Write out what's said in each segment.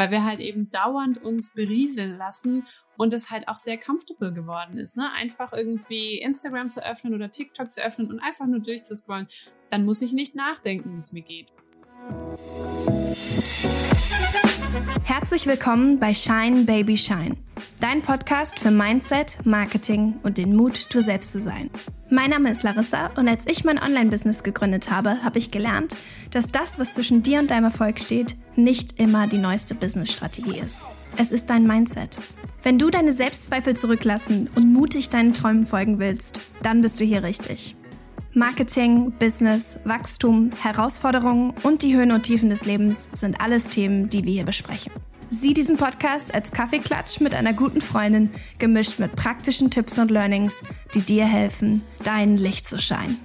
weil wir halt eben dauernd uns berieseln lassen und es halt auch sehr comfortable geworden ist. Ne? Einfach irgendwie Instagram zu öffnen oder TikTok zu öffnen und einfach nur durchzuscrollen. Dann muss ich nicht nachdenken, wie es mir geht. Herzlich willkommen bei Shine Baby Shine, dein Podcast für Mindset, Marketing und den Mut, du selbst zu sein. Mein Name ist Larissa und als ich mein Online-Business gegründet habe, habe ich gelernt, dass das, was zwischen dir und deinem Erfolg steht, nicht immer die neueste Business-Strategie ist. Es ist dein Mindset. Wenn du deine Selbstzweifel zurücklassen und mutig deinen Träumen folgen willst, dann bist du hier richtig. Marketing, Business, Wachstum, Herausforderungen und die Höhen und Tiefen des Lebens sind alles Themen, die wir hier besprechen. Sieh diesen Podcast als Kaffeeklatsch mit einer guten Freundin, gemischt mit praktischen Tipps und Learnings, die dir helfen, dein Licht zu scheinen.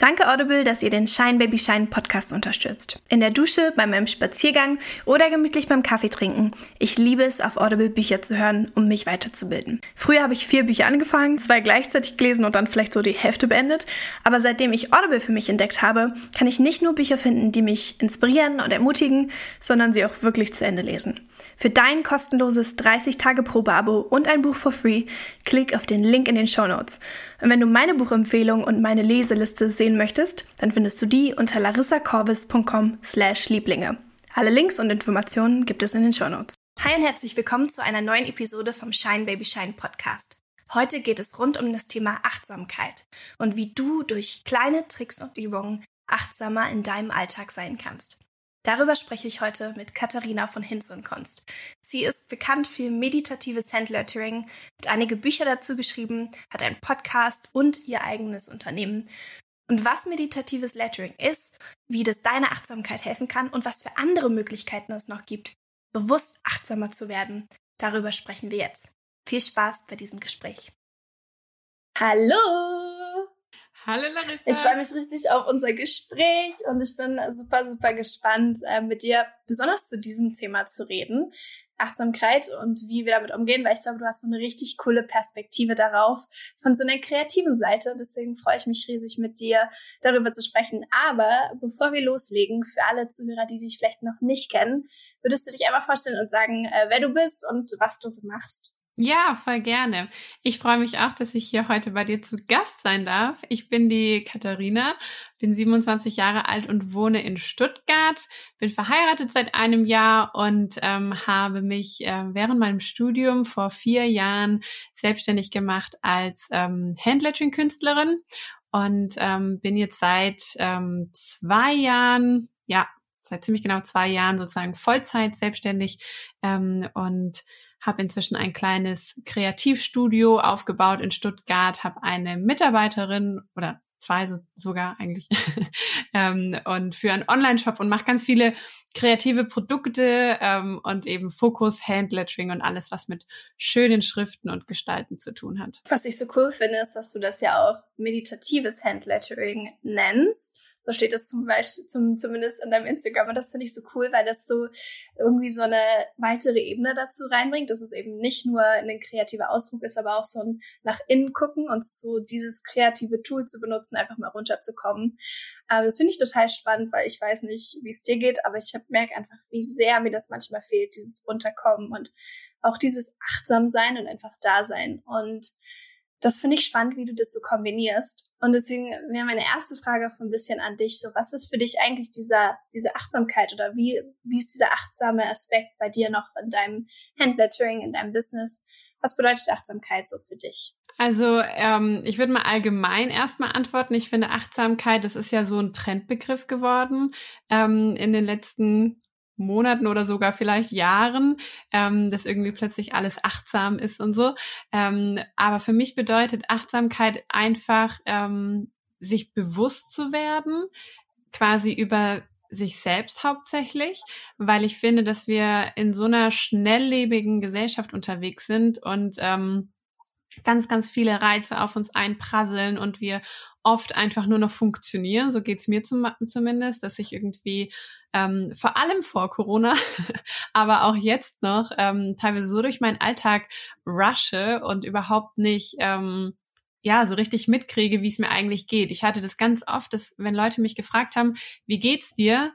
Danke Audible, dass ihr den Shine Baby Shine Podcast unterstützt. In der Dusche, bei meinem Spaziergang oder gemütlich beim Kaffee trinken. Ich liebe es, auf Audible Bücher zu hören, um mich weiterzubilden. Früher habe ich vier Bücher angefangen, zwei gleichzeitig gelesen und dann vielleicht so die Hälfte beendet. Aber seitdem ich Audible für mich entdeckt habe, kann ich nicht nur Bücher finden, die mich inspirieren und ermutigen, sondern sie auch wirklich zu Ende lesen. Für dein kostenloses 30-Tage-Probe-Abo und ein Buch for free, klick auf den Link in den Show Notes. Und wenn du meine Buchempfehlung und meine Leseliste sehen möchtest, dann findest du die unter larissacorvis.com slash Lieblinge. Alle Links und Informationen gibt es in den Show Notes. Hi und herzlich willkommen zu einer neuen Episode vom Shine Baby Shine Podcast. Heute geht es rund um das Thema Achtsamkeit und wie du durch kleine Tricks und Übungen achtsamer in deinem Alltag sein kannst. Darüber spreche ich heute mit Katharina von Hinz und Kunst. Sie ist bekannt für meditatives Handlettering, hat einige Bücher dazu geschrieben, hat einen Podcast und ihr eigenes Unternehmen. Und was meditatives Lettering ist, wie das deiner Achtsamkeit helfen kann und was für andere Möglichkeiten es noch gibt, bewusst achtsamer zu werden, darüber sprechen wir jetzt. Viel Spaß bei diesem Gespräch. Hallo! Hallo Larissa. Ich freue mich richtig auf unser Gespräch und ich bin super, super gespannt, äh, mit dir besonders zu diesem Thema zu reden. Achtsamkeit und wie wir damit umgehen, weil ich glaube, du hast so eine richtig coole Perspektive darauf von so einer kreativen Seite. Deswegen freue ich mich riesig mit dir darüber zu sprechen. Aber bevor wir loslegen, für alle Zuhörer, die dich vielleicht noch nicht kennen, würdest du dich einmal vorstellen und sagen, äh, wer du bist und was du so machst? Ja, voll gerne. Ich freue mich auch, dass ich hier heute bei dir zu Gast sein darf. Ich bin die Katharina, bin 27 Jahre alt und wohne in Stuttgart, bin verheiratet seit einem Jahr und ähm, habe mich äh, während meinem Studium vor vier Jahren selbstständig gemacht als ähm, Handlettering-Künstlerin und ähm, bin jetzt seit ähm, zwei Jahren, ja, seit ziemlich genau zwei Jahren sozusagen Vollzeit selbstständig ähm, und habe inzwischen ein kleines Kreativstudio aufgebaut in Stuttgart, habe eine Mitarbeiterin oder zwei so, sogar eigentlich ähm, und für einen Online-Shop und mache ganz viele kreative Produkte ähm, und eben Fokus, Handlettering und alles, was mit schönen Schriften und Gestalten zu tun hat. Was ich so cool finde, ist, dass du das ja auch meditatives Handlettering nennst. So steht es zum Beispiel, zum, zumindest in deinem Instagram. Und das finde ich so cool, weil das so irgendwie so eine weitere Ebene dazu reinbringt, dass es eben nicht nur ein kreativer Ausdruck ist, aber auch so ein nach innen gucken und so dieses kreative Tool zu benutzen, einfach mal runterzukommen. Aber das finde ich total spannend, weil ich weiß nicht, wie es dir geht, aber ich merke einfach, wie sehr mir das manchmal fehlt, dieses Runterkommen und auch dieses achtsam sein und einfach da sein. Und das finde ich spannend, wie du das so kombinierst. Und deswegen wäre meine erste Frage auch so ein bisschen an dich. So, was ist für dich eigentlich dieser, diese Achtsamkeit oder wie, wie ist dieser achtsame Aspekt bei dir noch in deinem Handlettering, in deinem Business? Was bedeutet Achtsamkeit so für dich? Also ähm, ich würde mal allgemein erstmal antworten. Ich finde Achtsamkeit, das ist ja so ein Trendbegriff geworden ähm, in den letzten Monaten oder sogar vielleicht Jahren, ähm, dass irgendwie plötzlich alles achtsam ist und so. Ähm, aber für mich bedeutet Achtsamkeit einfach, ähm, sich bewusst zu werden, quasi über sich selbst hauptsächlich, weil ich finde, dass wir in so einer schnelllebigen Gesellschaft unterwegs sind und ähm, ganz, ganz viele Reize auf uns einprasseln und wir oft einfach nur noch funktionieren. So geht's mir zum, zumindest, dass ich irgendwie ähm, vor allem vor Corona, aber auch jetzt noch ähm, teilweise so durch meinen Alltag rushe und überhaupt nicht ähm, ja, so richtig mitkriege, wie es mir eigentlich geht. Ich hatte das ganz oft, dass wenn Leute mich gefragt haben, wie geht's dir?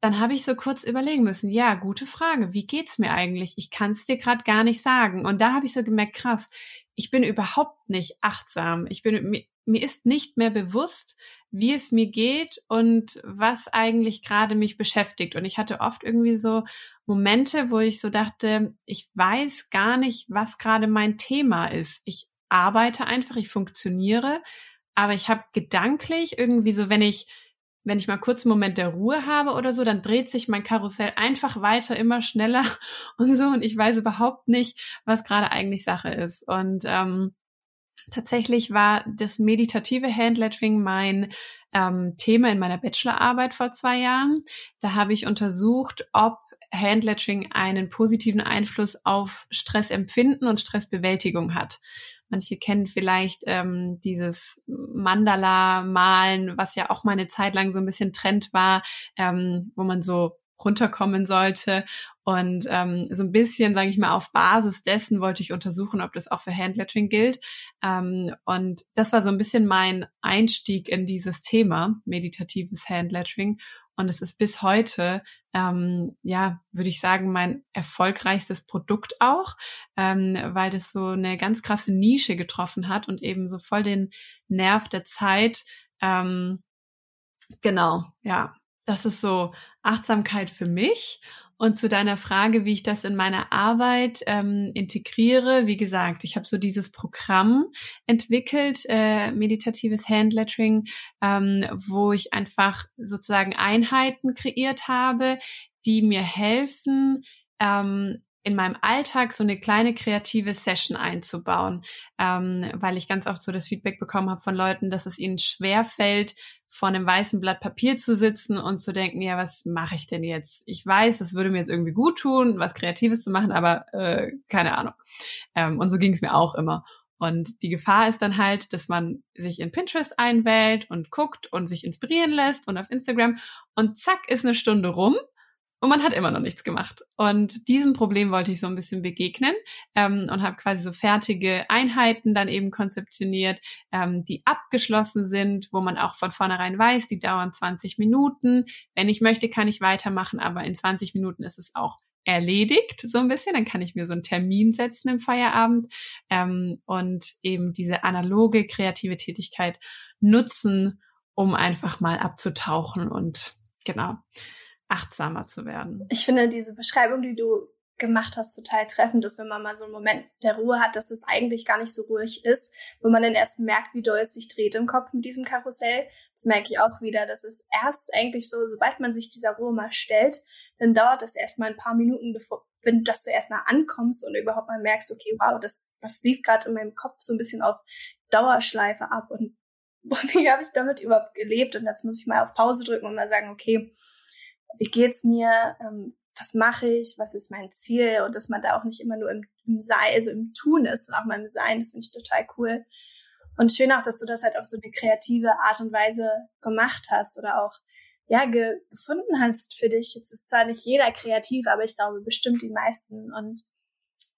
Dann habe ich so kurz überlegen müssen, ja, gute Frage, wie geht's mir eigentlich? Ich kann es dir gerade gar nicht sagen. Und da habe ich so gemerkt, krass, ich bin überhaupt nicht achtsam. Ich bin mir, mir ist nicht mehr bewusst, wie es mir geht und was eigentlich gerade mich beschäftigt. Und ich hatte oft irgendwie so Momente, wo ich so dachte, ich weiß gar nicht, was gerade mein Thema ist. Ich arbeite einfach, ich funktioniere, aber ich habe gedanklich irgendwie so, wenn ich wenn ich mal kurz einen Moment der Ruhe habe oder so, dann dreht sich mein Karussell einfach weiter, immer schneller und so. Und ich weiß überhaupt nicht, was gerade eigentlich Sache ist. Und ähm, tatsächlich war das meditative Handlettering mein ähm, Thema in meiner Bachelorarbeit vor zwei Jahren. Da habe ich untersucht, ob Handlettering einen positiven Einfluss auf Stressempfinden und Stressbewältigung hat. Manche kennen vielleicht ähm, dieses Mandala-Malen, was ja auch mal eine Zeit lang so ein bisschen Trend war, ähm, wo man so runterkommen sollte. Und ähm, so ein bisschen, sage ich mal, auf Basis dessen wollte ich untersuchen, ob das auch für Handlettering gilt. Ähm, und das war so ein bisschen mein Einstieg in dieses Thema, meditatives Handlettering. Und es ist bis heute, ähm, ja, würde ich sagen, mein erfolgreichstes Produkt auch, ähm, weil das so eine ganz krasse Nische getroffen hat und eben so voll den Nerv der Zeit. Ähm, genau, ja, das ist so Achtsamkeit für mich. Und zu deiner Frage, wie ich das in meiner Arbeit ähm, integriere, wie gesagt, ich habe so dieses Programm entwickelt, äh, meditatives Handlettering, ähm, wo ich einfach sozusagen Einheiten kreiert habe, die mir helfen, ähm, in meinem Alltag so eine kleine kreative Session einzubauen, ähm, weil ich ganz oft so das Feedback bekommen habe von Leuten, dass es ihnen schwer fällt, vor einem weißen Blatt Papier zu sitzen und zu denken, ja, was mache ich denn jetzt? Ich weiß, es würde mir jetzt irgendwie gut tun, was Kreatives zu machen, aber äh, keine Ahnung. Ähm, und so ging es mir auch immer. Und die Gefahr ist dann halt, dass man sich in Pinterest einwählt und guckt und sich inspirieren lässt und auf Instagram und zack ist eine Stunde rum und man hat immer noch nichts gemacht. Und diesem Problem wollte ich so ein bisschen begegnen ähm, und habe quasi so fertige Einheiten dann eben konzeptioniert, ähm, die abgeschlossen sind, wo man auch von vornherein weiß, die dauern 20 Minuten. Wenn ich möchte, kann ich weitermachen, aber in 20 Minuten ist es auch erledigt, so ein bisschen. Dann kann ich mir so einen Termin setzen im Feierabend ähm, und eben diese analoge kreative Tätigkeit nutzen, um einfach mal abzutauchen und genau achtsamer zu werden. Ich finde diese Beschreibung, die du gemacht hast, total treffend, dass wenn man mal so einen Moment der Ruhe hat, dass es eigentlich gar nicht so ruhig ist, wo man dann erst merkt, wie doll es sich dreht im Kopf mit diesem Karussell. Das merke ich auch wieder, dass es erst eigentlich so, sobald man sich dieser Ruhe mal stellt, dann dauert es erst mal ein paar Minuten, bevor, wenn, dass du erst mal ankommst und überhaupt mal merkst, okay, wow, das, das lief gerade in meinem Kopf so ein bisschen auf Dauerschleife ab und wie habe ich damit überhaupt gelebt? Und jetzt muss ich mal auf Pause drücken und mal sagen, okay, wie geht's mir, ähm, was mache ich, was ist mein Ziel und dass man da auch nicht immer nur im, im Sein, also im Tun ist und auch mal im Sein, das finde ich total cool. Und schön auch, dass du das halt auf so eine kreative Art und Weise gemacht hast oder auch ja ge gefunden hast für dich. Jetzt ist zwar nicht jeder kreativ, aber ich glaube bestimmt die meisten. Und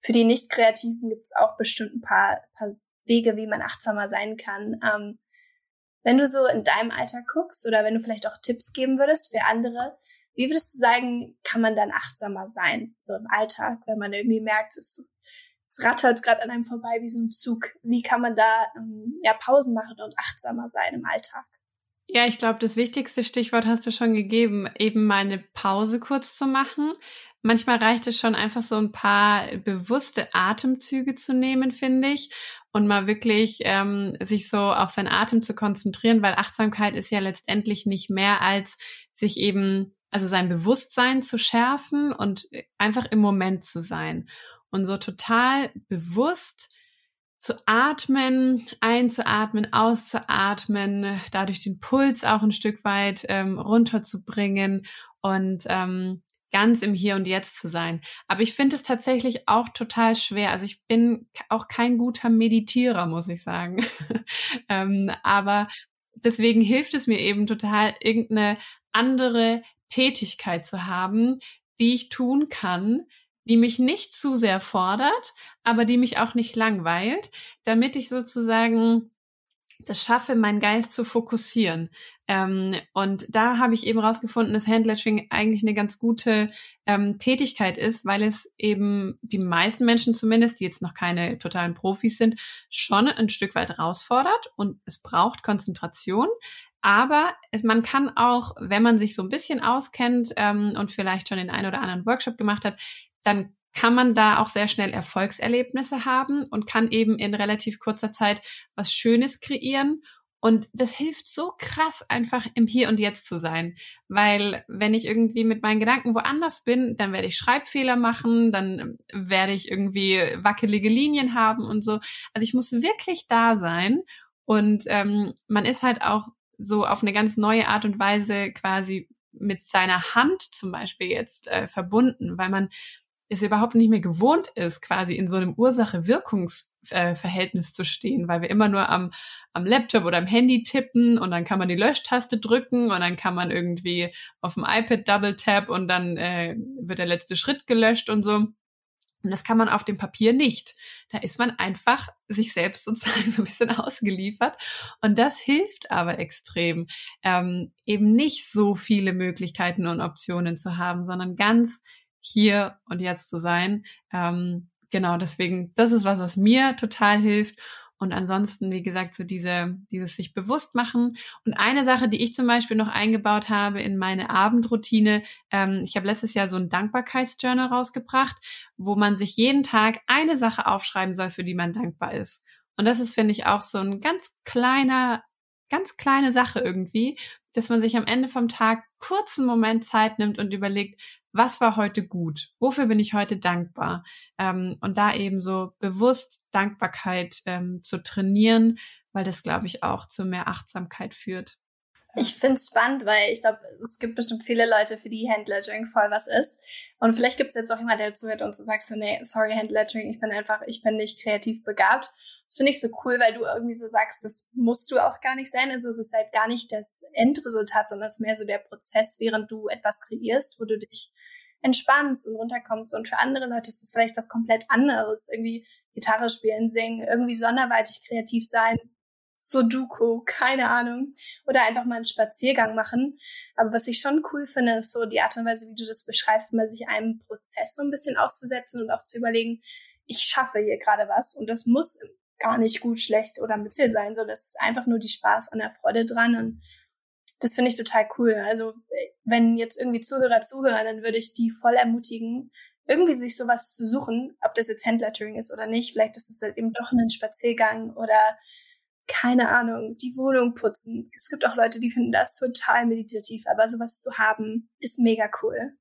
für die Nicht-Kreativen gibt es auch bestimmt ein paar, paar Wege, wie man achtsamer sein kann. Ähm, wenn du so in deinem Alltag guckst oder wenn du vielleicht auch Tipps geben würdest für andere, wie würdest du sagen, kann man dann achtsamer sein, so im Alltag, wenn man irgendwie merkt, es, es rattert gerade an einem vorbei wie so ein Zug? Wie kann man da ähm, ja, Pausen machen und achtsamer sein im Alltag? Ja, ich glaube, das wichtigste Stichwort hast du schon gegeben, eben mal eine Pause kurz zu machen. Manchmal reicht es schon einfach so ein paar bewusste Atemzüge zu nehmen, finde ich, und mal wirklich ähm, sich so auf seinen Atem zu konzentrieren, weil Achtsamkeit ist ja letztendlich nicht mehr als sich eben also sein Bewusstsein zu schärfen und einfach im Moment zu sein und so total bewusst zu atmen, einzuatmen, auszuatmen, dadurch den Puls auch ein Stück weit ähm, runterzubringen und ähm, ganz im Hier und Jetzt zu sein. Aber ich finde es tatsächlich auch total schwer. Also ich bin auch kein guter Meditierer, muss ich sagen. ähm, aber deswegen hilft es mir eben total, irgendeine andere Tätigkeit zu haben, die ich tun kann, die mich nicht zu sehr fordert, aber die mich auch nicht langweilt, damit ich sozusagen das schaffe, meinen Geist zu fokussieren. Ähm, und da habe ich eben rausgefunden, dass Handlettering eigentlich eine ganz gute ähm, Tätigkeit ist, weil es eben die meisten Menschen zumindest, die jetzt noch keine totalen Profis sind, schon ein Stück weit herausfordert und es braucht Konzentration. Aber es, man kann auch, wenn man sich so ein bisschen auskennt ähm, und vielleicht schon den einen oder anderen Workshop gemacht hat, dann kann man da auch sehr schnell Erfolgserlebnisse haben und kann eben in relativ kurzer Zeit was Schönes kreieren. Und das hilft so krass, einfach im Hier und Jetzt zu sein. Weil wenn ich irgendwie mit meinen Gedanken woanders bin, dann werde ich Schreibfehler machen, dann werde ich irgendwie wackelige Linien haben und so. Also ich muss wirklich da sein. Und ähm, man ist halt auch so auf eine ganz neue Art und Weise quasi mit seiner Hand zum Beispiel jetzt äh, verbunden, weil man es überhaupt nicht mehr gewohnt ist, quasi in so einem Ursache-Wirkungsverhältnis zu stehen, weil wir immer nur am, am Laptop oder am Handy tippen und dann kann man die Löschtaste drücken und dann kann man irgendwie auf dem iPad Double Tap und dann äh, wird der letzte Schritt gelöscht und so. Und das kann man auf dem Papier nicht. Da ist man einfach sich selbst sozusagen so ein bisschen ausgeliefert. Und das hilft aber extrem, ähm, eben nicht so viele Möglichkeiten und Optionen zu haben, sondern ganz hier und jetzt zu sein. Ähm, genau, deswegen, das ist was, was mir total hilft. Und ansonsten, wie gesagt, so diese, dieses sich bewusst machen. Und eine Sache, die ich zum Beispiel noch eingebaut habe in meine Abendroutine, ähm, ich habe letztes Jahr so ein Dankbarkeitsjournal rausgebracht, wo man sich jeden Tag eine Sache aufschreiben soll, für die man dankbar ist. Und das ist, finde ich, auch so ein ganz kleiner, ganz kleine Sache irgendwie, dass man sich am Ende vom Tag kurzen Moment Zeit nimmt und überlegt, was war heute gut? Wofür bin ich heute dankbar? Ähm, und da eben so bewusst Dankbarkeit ähm, zu trainieren, weil das, glaube ich, auch zu mehr Achtsamkeit führt. Ich finde es spannend, weil ich glaube, es gibt bestimmt viele Leute, für die Handlettering voll was ist. Und vielleicht gibt es jetzt auch jemand, der zuhört und so sagt so, nee, sorry, Handlettering, ich bin einfach, ich bin nicht kreativ begabt. Das finde ich so cool, weil du irgendwie so sagst, das musst du auch gar nicht sein. Also es ist halt gar nicht das Endresultat, sondern es ist mehr so der Prozess, während du etwas kreierst, wo du dich entspannst und runterkommst. Und für andere Leute ist es vielleicht was komplett anderes. Irgendwie Gitarre spielen, singen, irgendwie sonderweitig kreativ sein, Sudoku, keine Ahnung. Oder einfach mal einen Spaziergang machen. Aber was ich schon cool finde, ist so die Art und Weise, wie du das beschreibst, mal sich einem Prozess so ein bisschen auszusetzen und auch zu überlegen, ich schaffe hier gerade was und das muss gar nicht gut, schlecht oder mittel sein, sondern es ist einfach nur die Spaß und der Freude dran und das finde ich total cool. Also wenn jetzt irgendwie Zuhörer zuhören, dann würde ich die voll ermutigen, irgendwie sich sowas zu suchen, ob das jetzt Handlettering ist oder nicht. Vielleicht ist es halt eben doch ein Spaziergang oder keine Ahnung, die Wohnung putzen. Es gibt auch Leute, die finden das total meditativ, aber sowas zu haben, ist mega cool.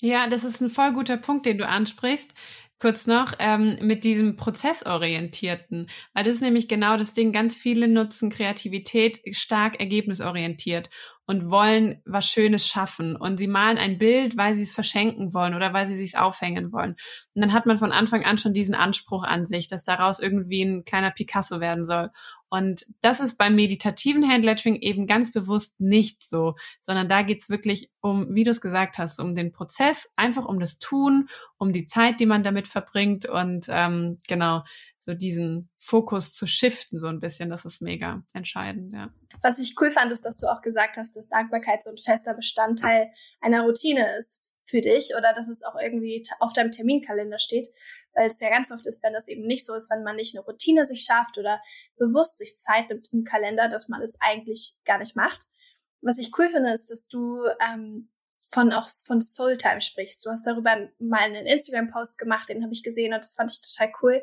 Ja, das ist ein voll guter Punkt, den du ansprichst. Kurz noch ähm, mit diesem Prozessorientierten, weil das ist nämlich genau das Ding. Ganz viele nutzen Kreativität stark ergebnisorientiert und wollen was Schönes schaffen und sie malen ein Bild, weil sie es verschenken wollen oder weil sie es aufhängen wollen. Und dann hat man von Anfang an schon diesen Anspruch an sich, dass daraus irgendwie ein kleiner Picasso werden soll. Und das ist beim meditativen Handlettering eben ganz bewusst nicht so, sondern da geht's wirklich um, wie du es gesagt hast, um den Prozess, einfach um das Tun, um die Zeit, die man damit verbringt und ähm, genau so diesen Fokus zu shiften so ein bisschen. Das ist mega entscheidend, ja. Was ich cool fand, ist, dass du auch gesagt hast, dass Dankbarkeit so ein fester Bestandteil einer Routine ist für dich oder dass es auch irgendwie auf deinem Terminkalender steht, weil es ja ganz oft ist, wenn das eben nicht so ist, wenn man nicht eine Routine sich schafft oder bewusst sich Zeit nimmt im Kalender, dass man es eigentlich gar nicht macht. Was ich cool finde, ist, dass du ähm, von auch von Soultime sprichst. Du hast darüber mal einen Instagram-Post gemacht, den habe ich gesehen und das fand ich total cool,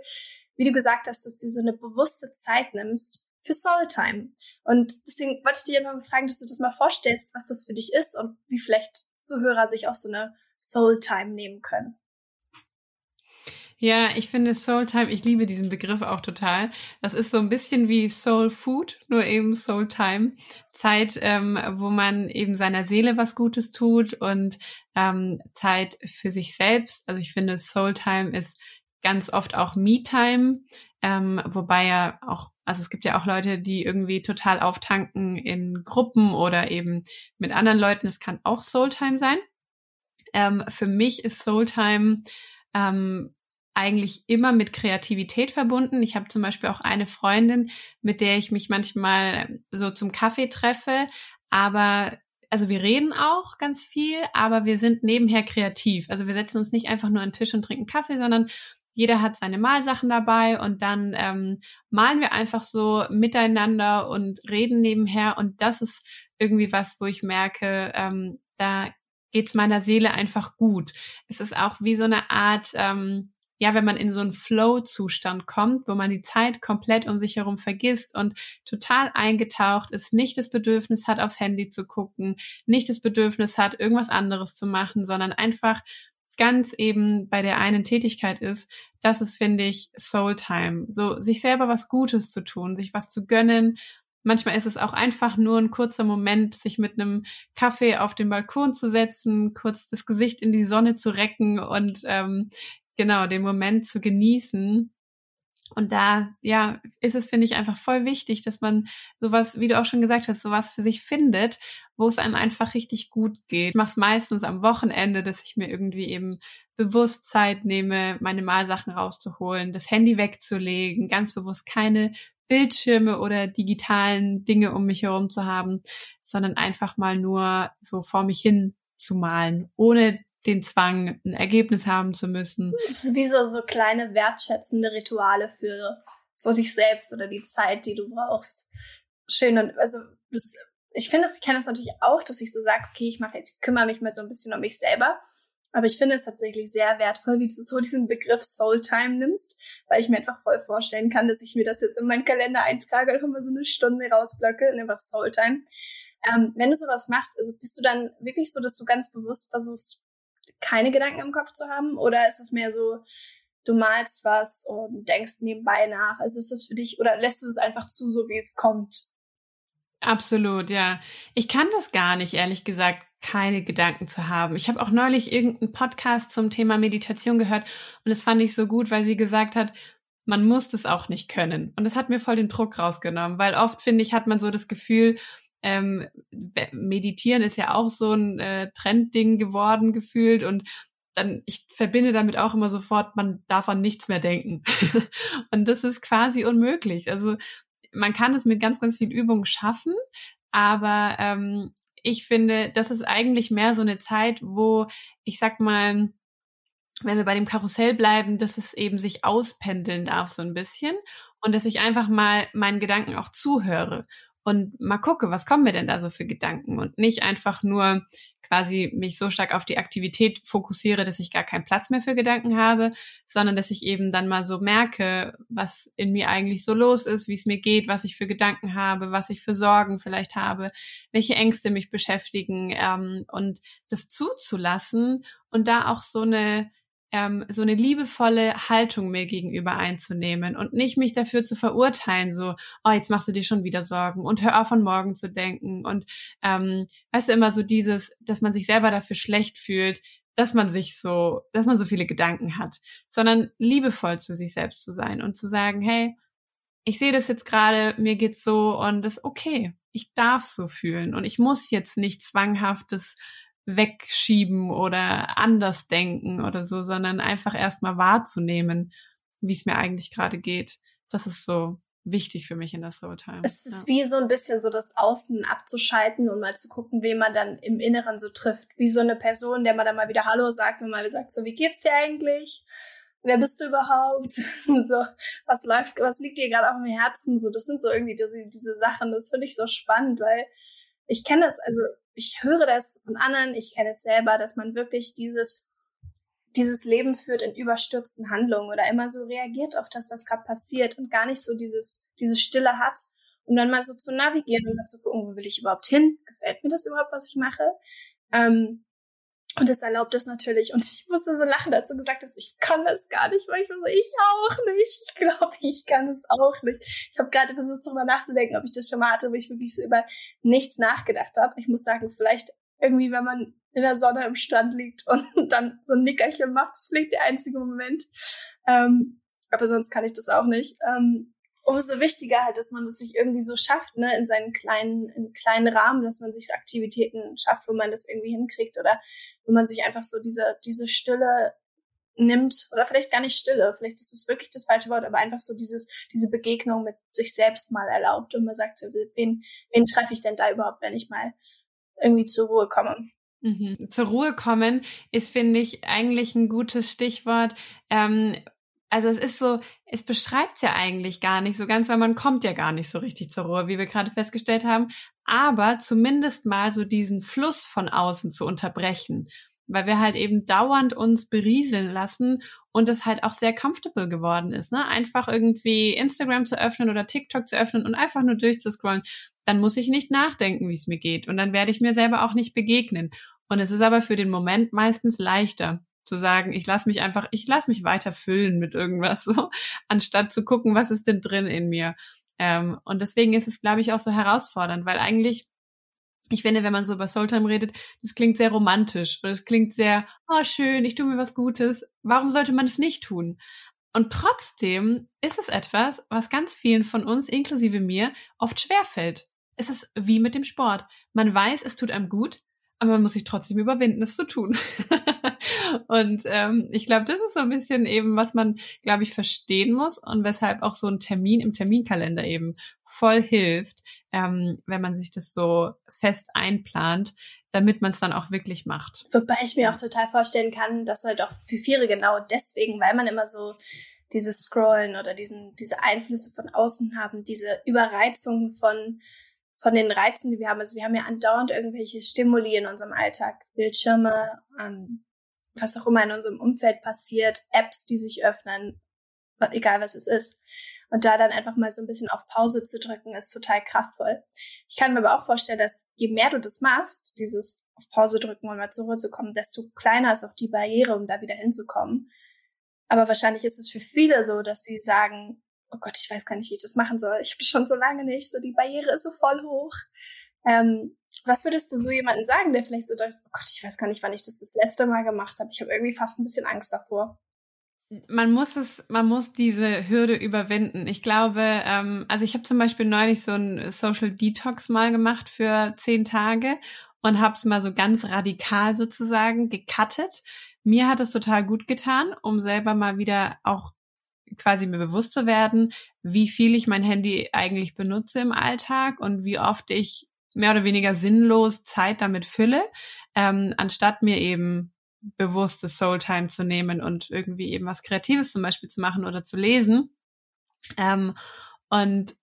wie du gesagt hast, dass du so eine bewusste Zeit nimmst für Soultime. Und deswegen wollte ich dich einfach mal fragen, dass du das mal vorstellst, was das für dich ist und wie vielleicht Zuhörer sich auch so eine Soultime nehmen können. Ja, ich finde Soultime, ich liebe diesen Begriff auch total. Das ist so ein bisschen wie Soul Food, nur eben Soultime. Zeit, ähm, wo man eben seiner Seele was Gutes tut und ähm, Zeit für sich selbst. Also ich finde Soultime ist ganz oft auch Me-Time, ähm, wobei ja auch, also es gibt ja auch Leute, die irgendwie total auftanken in Gruppen oder eben mit anderen Leuten. Es kann auch Soul-Time sein. Ähm, für mich ist Soul-Time ähm, eigentlich immer mit Kreativität verbunden. Ich habe zum Beispiel auch eine Freundin, mit der ich mich manchmal so zum Kaffee treffe, aber also wir reden auch ganz viel, aber wir sind nebenher kreativ. Also wir setzen uns nicht einfach nur an den Tisch und trinken Kaffee, sondern jeder hat seine Malsachen dabei und dann ähm, malen wir einfach so miteinander und reden nebenher. Und das ist irgendwie was, wo ich merke, ähm, da geht's meiner Seele einfach gut. Es ist auch wie so eine Art, ähm, ja, wenn man in so einen Flow-Zustand kommt, wo man die Zeit komplett um sich herum vergisst und total eingetaucht ist, nicht das Bedürfnis hat, aufs Handy zu gucken, nicht das Bedürfnis hat, irgendwas anderes zu machen, sondern einfach ganz eben bei der einen Tätigkeit ist, das ist, finde ich, Soul Time. So, sich selber was Gutes zu tun, sich was zu gönnen. Manchmal ist es auch einfach nur ein kurzer Moment, sich mit einem Kaffee auf den Balkon zu setzen, kurz das Gesicht in die Sonne zu recken und ähm, genau den Moment zu genießen. Und da, ja, ist es, finde ich, einfach voll wichtig, dass man sowas, wie du auch schon gesagt hast, sowas für sich findet, wo es einem einfach richtig gut geht. Ich mache es meistens am Wochenende, dass ich mir irgendwie eben bewusst Zeit nehme, meine Malsachen rauszuholen, das Handy wegzulegen, ganz bewusst keine Bildschirme oder digitalen Dinge um mich herum zu haben, sondern einfach mal nur so vor mich hin zu malen, ohne den Zwang, ein Ergebnis haben zu müssen. Es ist wie so, so kleine wertschätzende Rituale für so dich selbst oder die Zeit, die du brauchst. Schön und also das, ich finde, ich kenne das natürlich auch, dass ich so sage, okay, ich mache jetzt, kümmere mich mal so ein bisschen um mich selber. Aber ich finde es tatsächlich sehr wertvoll, wie du so diesen Begriff Soul Time nimmst, weil ich mir einfach voll vorstellen kann, dass ich mir das jetzt in meinen Kalender eintrage und mal so eine Stunde rausblocke und einfach Soul Time. Ähm, wenn du sowas machst, also bist du dann wirklich so, dass du ganz bewusst versuchst, keine Gedanken im Kopf zu haben? Oder ist es mehr so, du malst was und denkst nebenbei nach? Also ist das für dich, oder lässt du es einfach zu, so wie es kommt? Absolut, ja. Ich kann das gar nicht, ehrlich gesagt, keine Gedanken zu haben. Ich habe auch neulich irgendeinen Podcast zum Thema Meditation gehört und das fand ich so gut, weil sie gesagt hat, man muss das auch nicht können. Und das hat mir voll den Druck rausgenommen, weil oft, finde ich, hat man so das Gefühl, ähm, Meditieren ist ja auch so ein äh, Trendding geworden gefühlt und dann, ich verbinde damit auch immer sofort, man darf an nichts mehr denken. und das ist quasi unmöglich. Also man kann es mit ganz, ganz viel Übung schaffen, aber ähm, ich finde, das ist eigentlich mehr so eine Zeit, wo ich sag mal, wenn wir bei dem Karussell bleiben, dass es eben sich auspendeln darf so ein bisschen und dass ich einfach mal meinen Gedanken auch zuhöre und mal gucke, was kommen mir denn da so für Gedanken? Und nicht einfach nur quasi mich so stark auf die Aktivität fokussiere, dass ich gar keinen Platz mehr für Gedanken habe, sondern dass ich eben dann mal so merke, was in mir eigentlich so los ist, wie es mir geht, was ich für Gedanken habe, was ich für Sorgen vielleicht habe, welche Ängste mich beschäftigen ähm, und das zuzulassen und da auch so eine ähm, so eine liebevolle Haltung mir gegenüber einzunehmen und nicht mich dafür zu verurteilen, so, oh, jetzt machst du dir schon wieder Sorgen und hör auf von morgen zu denken und ähm, weißt du immer so dieses, dass man sich selber dafür schlecht fühlt, dass man sich so, dass man so viele Gedanken hat, sondern liebevoll zu sich selbst zu sein und zu sagen, hey, ich sehe das jetzt gerade, mir geht's so und das ist okay. Ich darf so fühlen und ich muss jetzt nicht zwanghaftes wegschieben oder anders denken oder so, sondern einfach erstmal wahrzunehmen, wie es mir eigentlich gerade geht. Das ist so wichtig für mich in der Soul Time. Es ist ja. wie so ein bisschen so das Außen abzuschalten und mal zu gucken, wen man dann im Inneren so trifft. Wie so eine Person, der man dann mal wieder Hallo sagt und mal sagt, so, wie geht's dir eigentlich? Wer bist du überhaupt? so, was läuft, was liegt dir gerade auf dem Herzen? So, das sind so irgendwie diese, diese Sachen. Das finde ich so spannend, weil ich kenne das, also ich höre das von anderen, ich kenne es selber, dass man wirklich dieses dieses Leben führt in überstürzten Handlungen oder immer so reagiert auf das, was gerade passiert und gar nicht so dieses diese Stille hat und dann mal so zu navigieren und mal zu gucken, wo will ich überhaupt hin? Gefällt mir das überhaupt, was ich mache? Ähm, und das erlaubt es natürlich. Und ich musste so lachen, dazu gesagt dass ich kann das gar nicht, weil ich war so, ich auch nicht. Ich glaube, ich kann es auch nicht. Ich habe gerade versucht, darüber nachzudenken, ob ich das schon mal hatte, wo ich wirklich so über nichts nachgedacht habe. Ich muss sagen, vielleicht irgendwie, wenn man in der Sonne im Strand liegt und dann so ein Nickerchen macht, ist vielleicht der einzige Moment. Ähm, aber sonst kann ich das auch nicht. Ähm, umso wichtiger halt, dass man das sich irgendwie so schafft, ne, in seinen kleinen, in kleinen Rahmen, dass man sich Aktivitäten schafft, wo man das irgendwie hinkriegt oder wo man sich einfach so diese, diese Stille nimmt, oder vielleicht gar nicht Stille, vielleicht ist es wirklich das falsche Wort, aber einfach so dieses, diese Begegnung mit sich selbst mal erlaubt und man sagt wen, wen treffe ich denn da überhaupt, wenn ich mal irgendwie zur Ruhe komme? Mhm. Zur Ruhe kommen ist, finde ich, eigentlich ein gutes Stichwort. Ähm, also es ist so, es beschreibt es ja eigentlich gar nicht so ganz, weil man kommt ja gar nicht so richtig zur Ruhe, wie wir gerade festgestellt haben. Aber zumindest mal so diesen Fluss von außen zu unterbrechen weil wir halt eben dauernd uns berieseln lassen und es halt auch sehr comfortable geworden ist, ne? Einfach irgendwie Instagram zu öffnen oder TikTok zu öffnen und einfach nur durchzuscrollen, dann muss ich nicht nachdenken, wie es mir geht und dann werde ich mir selber auch nicht begegnen. Und es ist aber für den Moment meistens leichter zu sagen, ich lasse mich einfach, ich lasse mich weiter füllen mit irgendwas, so, anstatt zu gucken, was ist denn drin in mir. Ähm, und deswegen ist es, glaube ich, auch so herausfordernd, weil eigentlich ich finde, wenn man so über Soultime redet, das klingt sehr romantisch und es klingt sehr, oh schön, ich tue mir was Gutes. Warum sollte man es nicht tun? Und trotzdem ist es etwas, was ganz vielen von uns, inklusive mir, oft schwerfällt. Es ist wie mit dem Sport. Man weiß, es tut einem gut, aber man muss sich trotzdem überwinden, es zu tun. und ähm, ich glaube, das ist so ein bisschen eben, was man, glaube ich, verstehen muss und weshalb auch so ein Termin im Terminkalender eben voll hilft, ähm, wenn man sich das so fest einplant, damit man es dann auch wirklich macht. Wobei ich mir auch total vorstellen kann, dass halt auch für viele genau deswegen, weil man immer so dieses Scrollen oder diesen, diese Einflüsse von außen haben, diese Überreizung von, von den Reizen, die wir haben. Also wir haben ja andauernd irgendwelche Stimuli in unserem Alltag, Bildschirme, ähm, was auch immer in unserem Umfeld passiert, Apps, die sich öffnen, egal was es ist. Und da dann einfach mal so ein bisschen auf Pause zu drücken, ist total kraftvoll. Ich kann mir aber auch vorstellen, dass je mehr du das machst, dieses auf Pause drücken und mal zur Ruhe zu kommen, desto kleiner ist auch die Barriere, um da wieder hinzukommen. Aber wahrscheinlich ist es für viele so, dass sie sagen, oh Gott, ich weiß gar nicht, wie ich das machen soll. Ich habe schon so lange nicht, so die Barriere ist so voll hoch. Ähm, was würdest du so jemandem sagen, der vielleicht so denkt, oh Gott, ich weiß gar nicht, wann ich das das letzte Mal gemacht habe. Ich habe irgendwie fast ein bisschen Angst davor man muss es, man muss diese Hürde überwinden. Ich glaube, ähm, also ich habe zum Beispiel neulich so ein Social Detox mal gemacht für zehn Tage und habe es mal so ganz radikal sozusagen gecuttet. Mir hat es total gut getan, um selber mal wieder auch quasi mir bewusst zu werden, wie viel ich mein Handy eigentlich benutze im Alltag und wie oft ich mehr oder weniger sinnlos Zeit damit fülle, ähm, anstatt mir eben bewusste Soul-Time zu nehmen und irgendwie eben was Kreatives zum Beispiel zu machen oder zu lesen. Ähm, und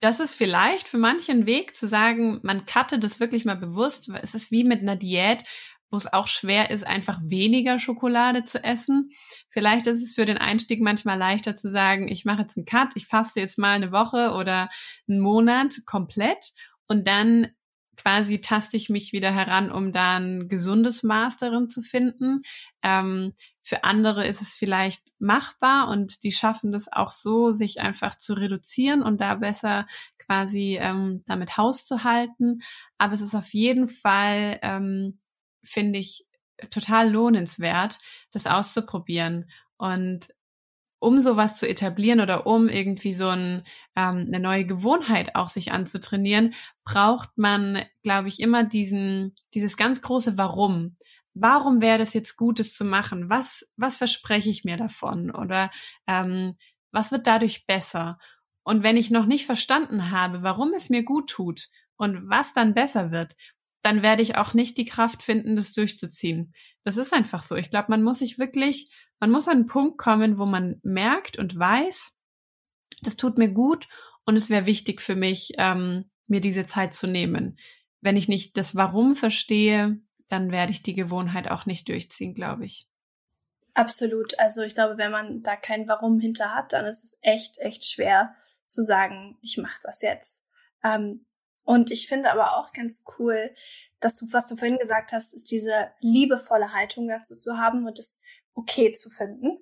das ist vielleicht für manche ein Weg zu sagen, man cutte das wirklich mal bewusst. Es ist wie mit einer Diät, wo es auch schwer ist, einfach weniger Schokolade zu essen. Vielleicht ist es für den Einstieg manchmal leichter zu sagen, ich mache jetzt einen Cut, ich faste jetzt mal eine Woche oder einen Monat komplett und dann quasi taste ich mich wieder heran, um da ein gesundes Maß darin zu finden. Ähm, für andere ist es vielleicht machbar und die schaffen das auch so, sich einfach zu reduzieren und da besser quasi ähm, damit Haus zu halten. Aber es ist auf jeden Fall, ähm, finde ich, total lohnenswert, das auszuprobieren. Und um sowas zu etablieren oder um irgendwie so ein, ähm, eine neue Gewohnheit auch sich anzutrainieren, braucht man, glaube ich, immer diesen, dieses ganz große Warum. Warum wäre das jetzt Gutes zu machen? Was, was verspreche ich mir davon? Oder ähm, was wird dadurch besser? Und wenn ich noch nicht verstanden habe, warum es mir gut tut und was dann besser wird, dann werde ich auch nicht die Kraft finden, das durchzuziehen. Das ist einfach so. Ich glaube, man muss sich wirklich man muss an einen Punkt kommen, wo man merkt und weiß, das tut mir gut und es wäre wichtig für mich, ähm, mir diese Zeit zu nehmen. Wenn ich nicht das Warum verstehe, dann werde ich die Gewohnheit auch nicht durchziehen, glaube ich. Absolut. Also ich glaube, wenn man da kein Warum hinter hat, dann ist es echt, echt schwer zu sagen, ich mache das jetzt. Ähm, und ich finde aber auch ganz cool, dass du, was du vorhin gesagt hast, ist diese liebevolle Haltung dazu zu haben und das okay zu finden.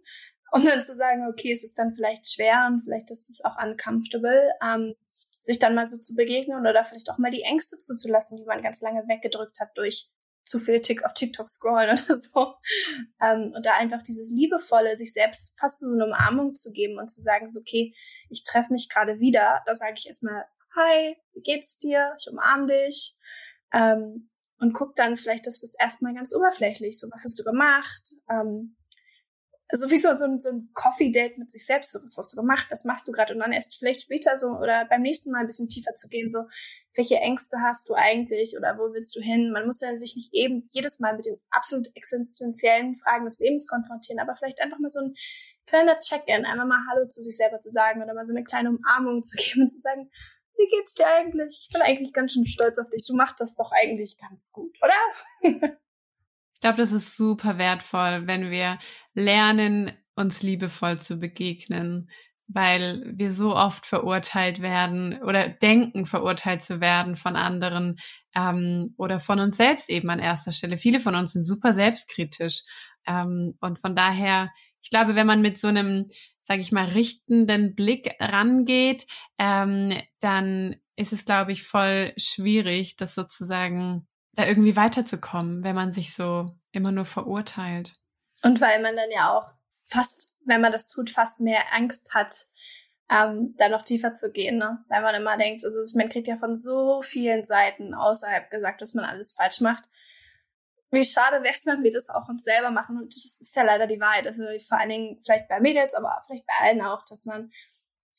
Und dann zu sagen, okay, es ist dann vielleicht schwer und vielleicht ist es auch uncomfortable, ähm, sich dann mal so zu begegnen oder vielleicht auch mal die Ängste zuzulassen, die man ganz lange weggedrückt hat durch zu viel Tick auf TikTok scrollen oder so. Ähm, und da einfach dieses liebevolle, sich selbst fast so eine Umarmung zu geben und zu sagen, so, okay, ich treffe mich gerade wieder. Da sage ich erstmal, hi, wie geht's dir? Ich umarme dich. Ähm, und guck dann, vielleicht ist es erstmal ganz oberflächlich. So, was hast du gemacht? Ähm, sowieso so ein, so ein Coffee-Date mit sich selbst, so was hast du gemacht, was machst du gerade und dann erst vielleicht später so oder beim nächsten Mal ein bisschen tiefer zu gehen, so welche Ängste hast du eigentlich oder wo willst du hin? Man muss ja sich nicht eben jedes Mal mit den absolut existenziellen Fragen des Lebens konfrontieren, aber vielleicht einfach mal so ein kleiner Check-in, einmal mal Hallo zu sich selber zu sagen oder mal so eine kleine Umarmung zu geben und zu sagen, wie geht's dir eigentlich? Ich bin eigentlich ganz schön stolz auf dich. Du machst das doch eigentlich ganz gut, oder? Ich glaube, das ist super wertvoll, wenn wir lernen, uns liebevoll zu begegnen, weil wir so oft verurteilt werden oder denken, verurteilt zu werden von anderen ähm, oder von uns selbst eben an erster Stelle. Viele von uns sind super selbstkritisch ähm, und von daher, ich glaube, wenn man mit so einem, sage ich mal, richtenden Blick rangeht, ähm, dann ist es, glaube ich, voll schwierig, das sozusagen da irgendwie weiterzukommen, wenn man sich so immer nur verurteilt. Und weil man dann ja auch fast, wenn man das tut, fast mehr Angst hat, ähm, da noch tiefer zu gehen, ne? Weil man immer denkt, also man kriegt ja von so vielen Seiten außerhalb gesagt, dass man alles falsch macht. Wie schade wäre es, wenn wir das auch uns selber machen. Und das ist ja leider die Wahrheit. Also vor allen Dingen vielleicht bei Mädels, aber vielleicht bei allen auch, dass man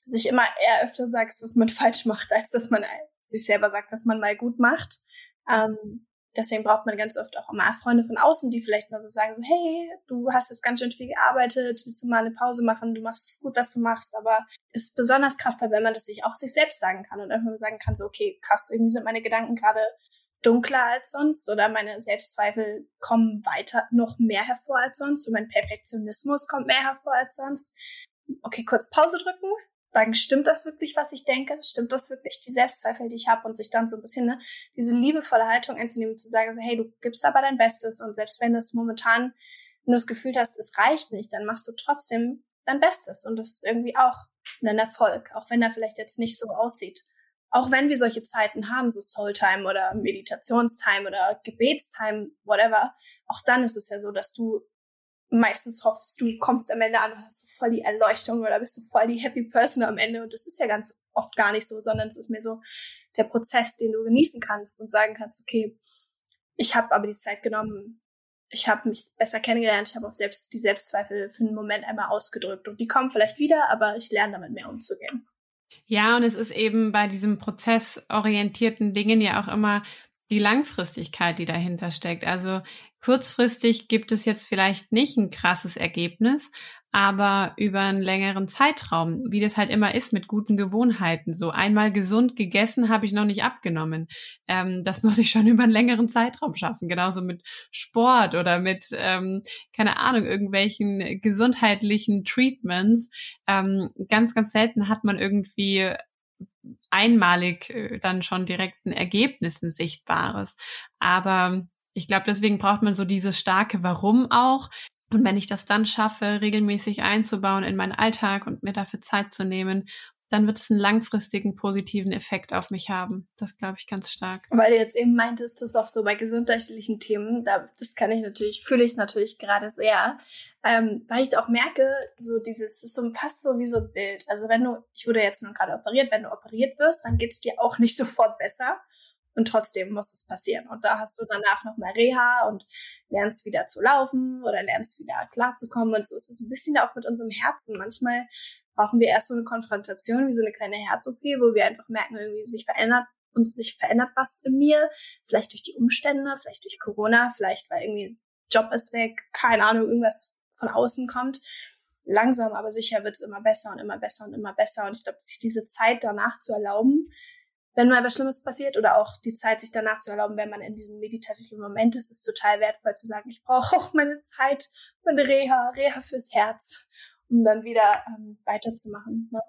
sich immer eher öfter sagt, was man falsch macht, als dass man sich selber sagt, was man mal gut macht. Ähm, deswegen braucht man ganz oft auch immer Freunde von außen, die vielleicht mal so sagen, so, hey, du hast jetzt ganz schön viel gearbeitet, willst du mal eine Pause machen, du machst es gut, was du machst, aber es ist besonders kraftvoll, wenn man das sich auch sich selbst sagen kann und einfach sagen kann, so, okay, krass, irgendwie sind meine Gedanken gerade dunkler als sonst oder meine Selbstzweifel kommen weiter noch mehr hervor als sonst und mein Perfektionismus kommt mehr hervor als sonst. Okay, kurz Pause drücken, sagen, stimmt das wirklich, was ich denke? Stimmt das wirklich die Selbstzweifel, die ich habe? Und sich dann so ein bisschen ne, diese liebevolle Haltung einzunehmen, zu sagen, so, hey, du gibst aber dein Bestes und selbst wenn das momentan, wenn du das Gefühl hast, es reicht nicht, dann machst du trotzdem dein Bestes und das ist irgendwie auch ein Erfolg, auch wenn er vielleicht jetzt nicht so aussieht. Auch wenn wir solche Zeiten haben, so Soul-Time oder Meditationstime oder Gebetstime, whatever, auch dann ist es ja so, dass du meistens hoffst du, kommst am Ende an und hast so voll die Erleuchtung oder bist du voll die Happy Person am Ende. Und das ist ja ganz oft gar nicht so, sondern es ist mir so der Prozess, den du genießen kannst und sagen kannst, okay, ich habe aber die Zeit genommen, ich habe mich besser kennengelernt, ich habe auch selbst die Selbstzweifel für einen Moment einmal ausgedrückt. Und die kommen vielleicht wieder, aber ich lerne damit mehr umzugehen. Ja, und es ist eben bei diesem prozessorientierten Dingen ja auch immer die Langfristigkeit, die dahinter steckt. Also kurzfristig gibt es jetzt vielleicht nicht ein krasses Ergebnis, aber über einen längeren Zeitraum, wie das halt immer ist mit guten Gewohnheiten. So einmal gesund gegessen habe ich noch nicht abgenommen. Ähm, das muss ich schon über einen längeren Zeitraum schaffen. Genauso mit Sport oder mit, ähm, keine Ahnung, irgendwelchen gesundheitlichen Treatments. Ähm, ganz, ganz selten hat man irgendwie einmalig äh, dann schon direkt ein Ergebnis, ein sichtbares. Aber ich glaube, deswegen braucht man so dieses starke Warum auch. Und wenn ich das dann schaffe, regelmäßig einzubauen in meinen Alltag und mir dafür Zeit zu nehmen dann wird es einen langfristigen positiven Effekt auf mich haben. Das glaube ich ganz stark. Weil du jetzt eben meintest, das auch so bei gesundheitlichen Themen, da, das kann ich natürlich, fühle ich natürlich gerade sehr, ähm, weil ich auch merke, so dieses, ist so fast so wie so ein Bild. Also wenn du, ich wurde jetzt nur gerade operiert, wenn du operiert wirst, dann geht es dir auch nicht sofort besser. Und trotzdem muss es passieren. Und da hast du danach nochmal Reha und lernst wieder zu laufen oder lernst wieder klarzukommen. Und so ist es ein bisschen auch mit unserem Herzen. Manchmal brauchen wir erst so eine Konfrontation, wie so eine kleine Herz-OP, wo wir einfach merken, irgendwie sich verändert und sich verändert was in mir. Vielleicht durch die Umstände, vielleicht durch Corona, vielleicht weil irgendwie Job ist weg, keine Ahnung, irgendwas von außen kommt. Langsam, aber sicher wird es immer besser und immer besser und immer besser. Und ich glaube, sich diese Zeit danach zu erlauben, wenn mal was Schlimmes passiert oder auch die Zeit, sich danach zu erlauben, wenn man in diesem meditativen Moment ist, ist total wertvoll zu sagen, ich brauche auch meine Zeit, meine Reha, Reha fürs Herz um dann wieder ähm, weiterzumachen. Ne?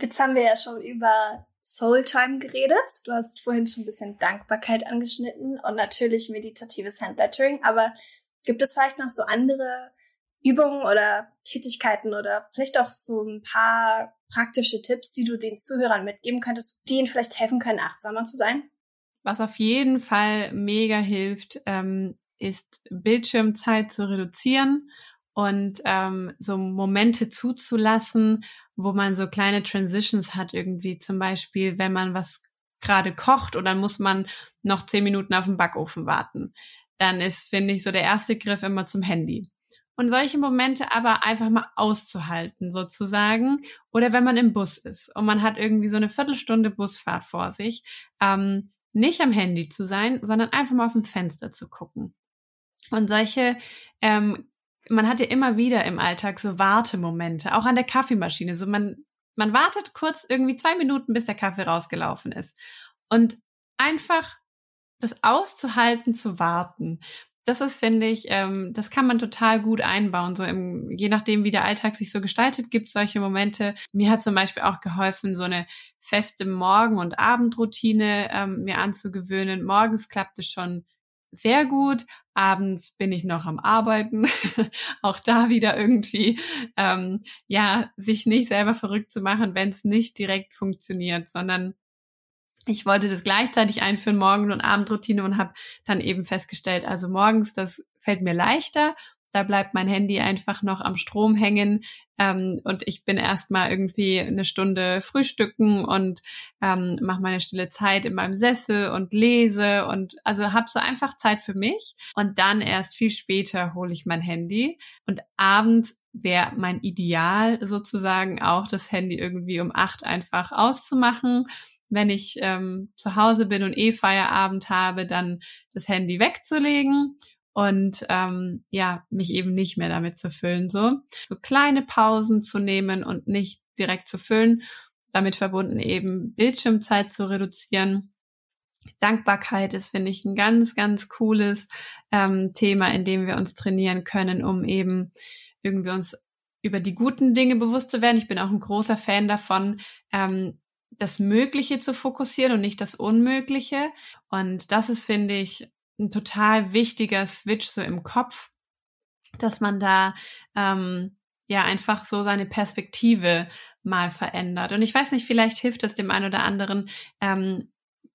Jetzt haben wir ja schon über Soultime geredet. Du hast vorhin schon ein bisschen Dankbarkeit angeschnitten und natürlich meditatives Handlettering. Aber gibt es vielleicht noch so andere Übungen oder Tätigkeiten oder vielleicht auch so ein paar praktische Tipps, die du den Zuhörern mitgeben könntest, die ihnen vielleicht helfen können, achtsamer zu sein? Was auf jeden Fall mega hilft, ähm, ist Bildschirmzeit zu reduzieren und ähm, so Momente zuzulassen, wo man so kleine Transitions hat irgendwie. Zum Beispiel, wenn man was gerade kocht und dann muss man noch zehn Minuten auf den Backofen warten. Dann ist, finde ich, so der erste Griff immer zum Handy. Und solche Momente aber einfach mal auszuhalten sozusagen. Oder wenn man im Bus ist und man hat irgendwie so eine Viertelstunde Busfahrt vor sich, ähm, nicht am Handy zu sein, sondern einfach mal aus dem Fenster zu gucken. Und solche, ähm, man hat ja immer wieder im Alltag so Wartemomente, auch an der Kaffeemaschine. So man, man wartet kurz irgendwie zwei Minuten, bis der Kaffee rausgelaufen ist. Und einfach das auszuhalten, zu warten das ist, finde ich, ähm, das kann man total gut einbauen. So im, je nachdem, wie der Alltag sich so gestaltet, gibt solche Momente. Mir hat zum Beispiel auch geholfen, so eine feste Morgen- und Abendroutine ähm, mir anzugewöhnen. Morgens klappt es schon sehr gut. Abends bin ich noch am Arbeiten. auch da wieder irgendwie, ähm, ja, sich nicht selber verrückt zu machen, wenn es nicht direkt funktioniert, sondern ich wollte das gleichzeitig einführen, Morgen- und Abendroutine und habe dann eben festgestellt, also morgens, das fällt mir leichter. Da bleibt mein Handy einfach noch am Strom hängen. Ähm, und ich bin erstmal irgendwie eine Stunde frühstücken und ähm, mache meine stille Zeit in meinem Sessel und lese und also habe so einfach Zeit für mich. Und dann erst viel später hole ich mein Handy. Und abends wäre mein Ideal sozusagen auch das Handy irgendwie um acht einfach auszumachen wenn ich ähm, zu Hause bin und eh Feierabend habe, dann das Handy wegzulegen und ähm, ja, mich eben nicht mehr damit zu füllen. So, so kleine Pausen zu nehmen und nicht direkt zu füllen, damit verbunden eben Bildschirmzeit zu reduzieren. Dankbarkeit ist, finde ich, ein ganz, ganz cooles ähm, Thema, in dem wir uns trainieren können, um eben irgendwie uns über die guten Dinge bewusst zu werden. Ich bin auch ein großer Fan davon, ähm, das Mögliche zu fokussieren und nicht das Unmögliche. Und das ist, finde ich, ein total wichtiger Switch so im Kopf, dass man da ähm, ja einfach so seine Perspektive mal verändert. Und ich weiß nicht, vielleicht hilft es dem einen oder anderen, ähm,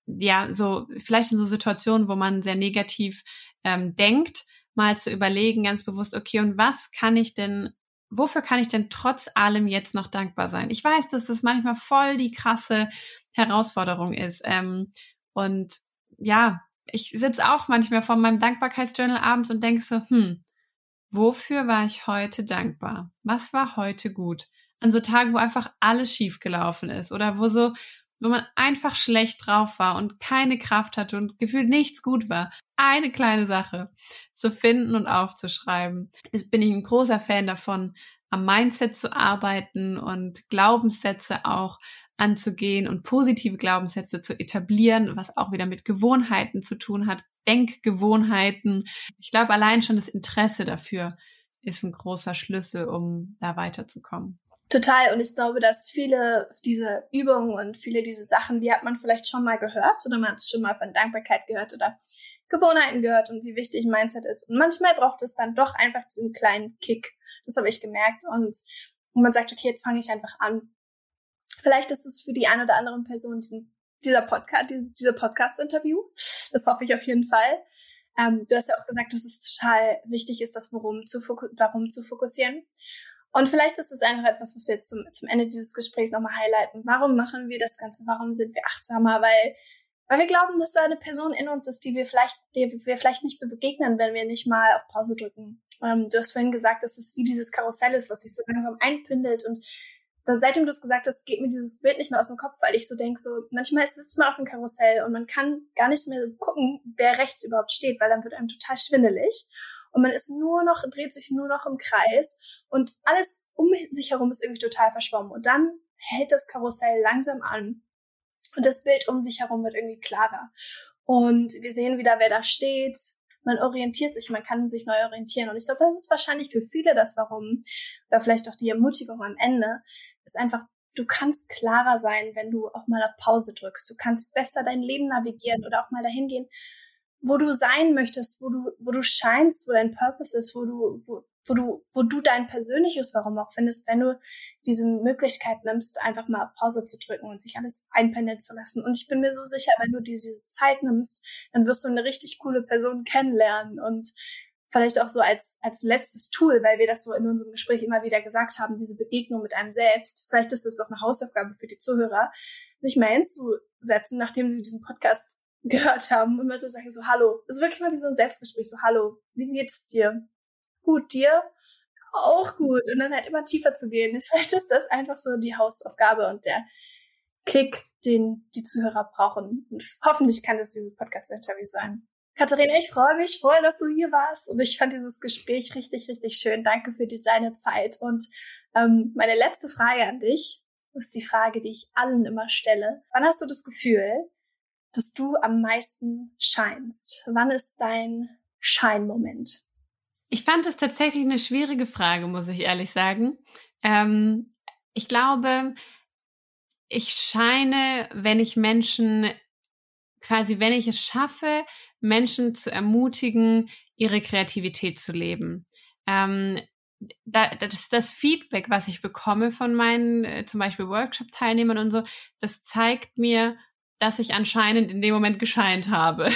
ja, so vielleicht in so Situationen, wo man sehr negativ ähm, denkt, mal zu überlegen, ganz bewusst, okay, und was kann ich denn wofür kann ich denn trotz allem jetzt noch dankbar sein? Ich weiß, dass das manchmal voll die krasse Herausforderung ist. Ähm, und ja, ich sitze auch manchmal vor meinem Dankbarkeitsjournal abends und denke so, hm, wofür war ich heute dankbar? Was war heute gut? An so Tagen, wo einfach alles schief gelaufen ist oder wo so wo man einfach schlecht drauf war und keine Kraft hatte und gefühlt nichts gut war, eine kleine Sache zu finden und aufzuschreiben. Jetzt bin ich ein großer Fan davon, am Mindset zu arbeiten und Glaubenssätze auch anzugehen und positive Glaubenssätze zu etablieren, was auch wieder mit Gewohnheiten zu tun hat, Denkgewohnheiten. Ich glaube, allein schon das Interesse dafür ist ein großer Schlüssel, um da weiterzukommen. Total. Und ich glaube, dass viele diese Übungen und viele diese Sachen, die hat man vielleicht schon mal gehört oder man hat schon mal von Dankbarkeit gehört oder Gewohnheiten gehört und wie wichtig Mindset ist. Und manchmal braucht es dann doch einfach diesen kleinen Kick. Das habe ich gemerkt. Und, man sagt, okay, jetzt fange ich einfach an. Vielleicht ist es für die eine oder andere Person diesen, dieser Podcast, diese, diese Podcast-Interview. Das hoffe ich auf jeden Fall. Ähm, du hast ja auch gesagt, dass es total wichtig ist, das Warum zu, warum zu fokussieren. Und vielleicht ist es einfach etwas, was wir jetzt zum, zum Ende dieses Gesprächs nochmal highlighten. Warum machen wir das Ganze? Warum sind wir achtsamer? Weil, weil wir glauben, dass da eine Person in uns ist, die wir vielleicht, die wir vielleicht nicht begegnen, wenn wir nicht mal auf Pause drücken. Ähm, du hast vorhin gesagt, dass es wie dieses Karussell ist, was sich so langsam einpindelt und seitdem du es gesagt hast, geht mir dieses Bild nicht mehr aus dem Kopf, weil ich so denke, so manchmal sitzt man auf dem Karussell und man kann gar nicht mehr gucken, wer rechts überhaupt steht, weil dann wird einem total schwindelig und man ist nur noch, dreht sich nur noch im Kreis und alles um sich herum ist irgendwie total verschwommen. Und dann hält das Karussell langsam an und das Bild um sich herum wird irgendwie klarer. Und wir sehen wieder, wer da steht. Man orientiert sich, man kann sich neu orientieren. Und ich glaube, das ist wahrscheinlich für viele das Warum, oder vielleicht auch die Ermutigung am Ende, ist einfach, du kannst klarer sein, wenn du auch mal auf Pause drückst. Du kannst besser dein Leben navigieren oder auch mal dahin gehen, wo du sein möchtest, wo du, wo du scheinst, wo dein Purpose ist, wo du, wo, wo du, wo du dein persönliches Warum auch findest, wenn du diese Möglichkeit nimmst, einfach mal Pause zu drücken und sich alles einpendeln zu lassen. Und ich bin mir so sicher, wenn du diese Zeit nimmst, dann wirst du eine richtig coole Person kennenlernen und vielleicht auch so als, als letztes Tool, weil wir das so in unserem Gespräch immer wieder gesagt haben, diese Begegnung mit einem selbst. Vielleicht ist das auch eine Hausaufgabe für die Zuhörer, sich mal hinzusetzen, nachdem sie diesen Podcast gehört haben und mal so sagen so, hallo. Ist wirklich mal wie so ein Selbstgespräch, so, hallo, wie geht's dir? gut, dir? Auch gut. Und dann halt immer tiefer zu gehen. Vielleicht ist das einfach so die Hausaufgabe und der Kick, den die Zuhörer brauchen. Und hoffentlich kann das dieses Podcast-Interview sein. Katharina, ich freue mich voll, dass du hier warst und ich fand dieses Gespräch richtig, richtig schön. Danke für die, deine Zeit. Und ähm, meine letzte Frage an dich ist die Frage, die ich allen immer stelle. Wann hast du das Gefühl, dass du am meisten scheinst? Wann ist dein Scheinmoment? Ich fand es tatsächlich eine schwierige Frage, muss ich ehrlich sagen. Ähm, ich glaube, ich scheine, wenn ich Menschen quasi, wenn ich es schaffe, Menschen zu ermutigen, ihre Kreativität zu leben. Ähm, da, das, das Feedback, was ich bekomme von meinen äh, zum Beispiel Workshop-Teilnehmern und so, das zeigt mir, dass ich anscheinend in dem Moment gescheint habe.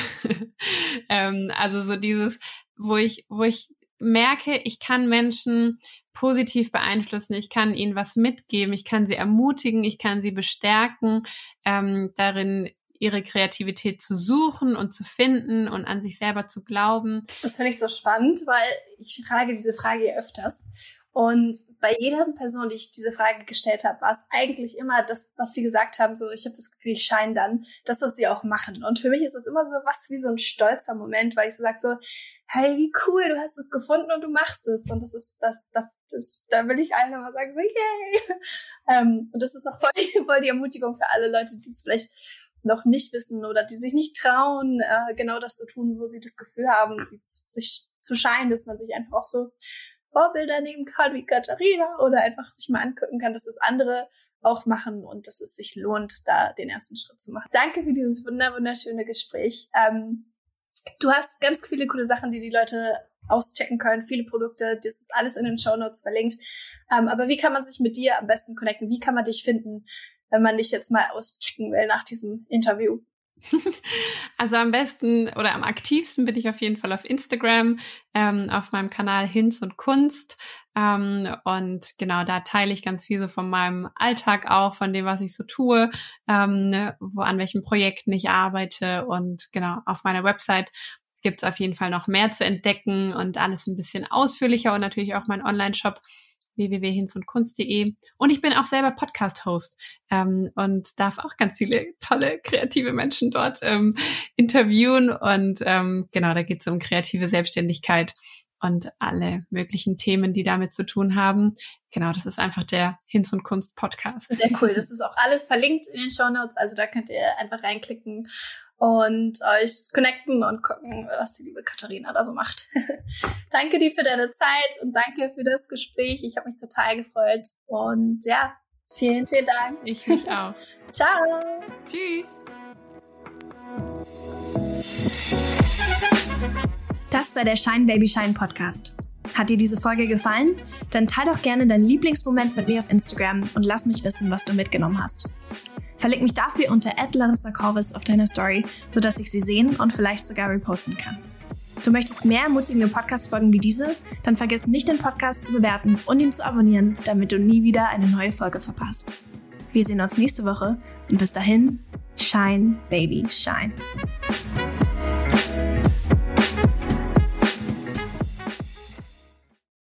ähm, also so dieses, wo ich, wo ich merke, ich kann Menschen positiv beeinflussen, ich kann ihnen was mitgeben, ich kann sie ermutigen, ich kann sie bestärken, ähm, darin ihre Kreativität zu suchen und zu finden und an sich selber zu glauben. Das finde ich so spannend, weil ich frage diese Frage öfters. Und bei jeder Person, die ich diese Frage gestellt habe, war es eigentlich immer das, was sie gesagt haben, so ich habe das Gefühl, ich scheine dann, das, was sie auch machen. Und für mich ist es immer so was wie so ein stolzer Moment, weil ich so sage so, hey, wie cool, du hast es gefunden und du machst es. Und das ist das, das, das da will ich allen immer sagen, so yay. ähm, und das ist auch voll, voll die Ermutigung für alle Leute, die es vielleicht noch nicht wissen oder die sich nicht trauen, äh, genau das zu tun, wo sie das Gefühl haben, sie sich zu scheinen, dass man sich einfach auch so Vorbilder nehmen kann wie Katharina oder einfach sich mal angucken kann, dass das andere auch machen und dass es sich lohnt, da den ersten Schritt zu machen. Danke für dieses wunder wunderschöne Gespräch. Ähm, du hast ganz viele coole Sachen, die die Leute auschecken können, viele Produkte, das ist alles in den Show Notes verlinkt. Ähm, aber wie kann man sich mit dir am besten connecten? Wie kann man dich finden, wenn man dich jetzt mal auschecken will nach diesem Interview? Also am besten oder am aktivsten bin ich auf jeden Fall auf Instagram, ähm, auf meinem Kanal Hinz und Kunst. Ähm, und genau, da teile ich ganz viel so von meinem Alltag auch, von dem, was ich so tue, ähm, ne, wo an welchen Projekten ich arbeite. Und genau, auf meiner Website gibt's auf jeden Fall noch mehr zu entdecken und alles ein bisschen ausführlicher und natürlich auch mein Online-Shop www.hinzundkunst.de. Und ich bin auch selber Podcast-Host ähm, und darf auch ganz viele tolle, kreative Menschen dort ähm, interviewen. Und ähm, genau, da geht es um kreative Selbstständigkeit und alle möglichen Themen, die damit zu tun haben. Genau, das ist einfach der Hinz und Kunst Podcast. Sehr cool. Das ist auch alles verlinkt in den Show Notes. Also da könnt ihr einfach reinklicken und euch connecten und gucken, was die liebe Katharina da so macht. danke dir für deine Zeit und danke für das Gespräch. Ich habe mich total gefreut. Und ja, vielen, vielen Dank. Ich mich auch. Ciao. Tschüss. Das war der Shine Baby Shine Podcast. Hat dir diese Folge gefallen? Dann teile doch gerne deinen Lieblingsmoment mit mir auf Instagram und lass mich wissen, was du mitgenommen hast. Verlink mich dafür unter Larissa Corvus auf deiner Story, sodass ich sie sehen und vielleicht sogar reposten kann. Du möchtest mehr ermutigende Podcast-Folgen wie diese? Dann vergiss nicht, den Podcast zu bewerten und ihn zu abonnieren, damit du nie wieder eine neue Folge verpasst. Wir sehen uns nächste Woche und bis dahin, shine, baby, shine.